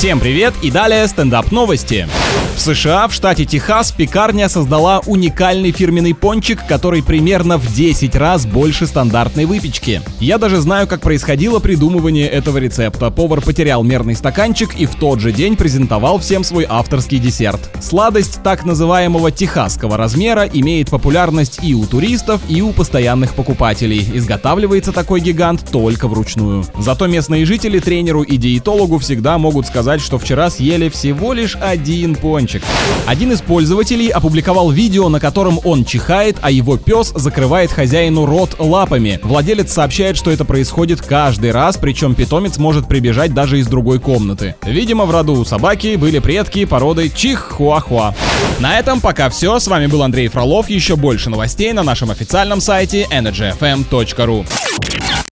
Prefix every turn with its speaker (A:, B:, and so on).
A: Всем привет и далее стендап новости. В США, в штате Техас, пекарня создала уникальный фирменный пончик, который примерно в 10 раз больше стандартной выпечки. Я даже знаю, как происходило придумывание этого рецепта. Повар потерял мерный стаканчик и в тот же день презентовал всем свой авторский десерт. Сладость так называемого техасского размера имеет популярность и у туристов, и у постоянных покупателей. Изготавливается такой гигант только вручную. Зато местные жители тренеру и диетологу всегда могут сказать, что вчера съели всего лишь один пончик. Один из пользователей опубликовал видео, на котором он чихает, а его пес закрывает хозяину рот лапами. Владелец сообщает, что это происходит каждый раз, причем питомец может прибежать даже из другой комнаты. Видимо, в роду у собаки были предки породы чих-хуахуа. На этом пока все. С вами был Андрей Фролов. Еще больше новостей на нашем официальном сайте energyfm.ru.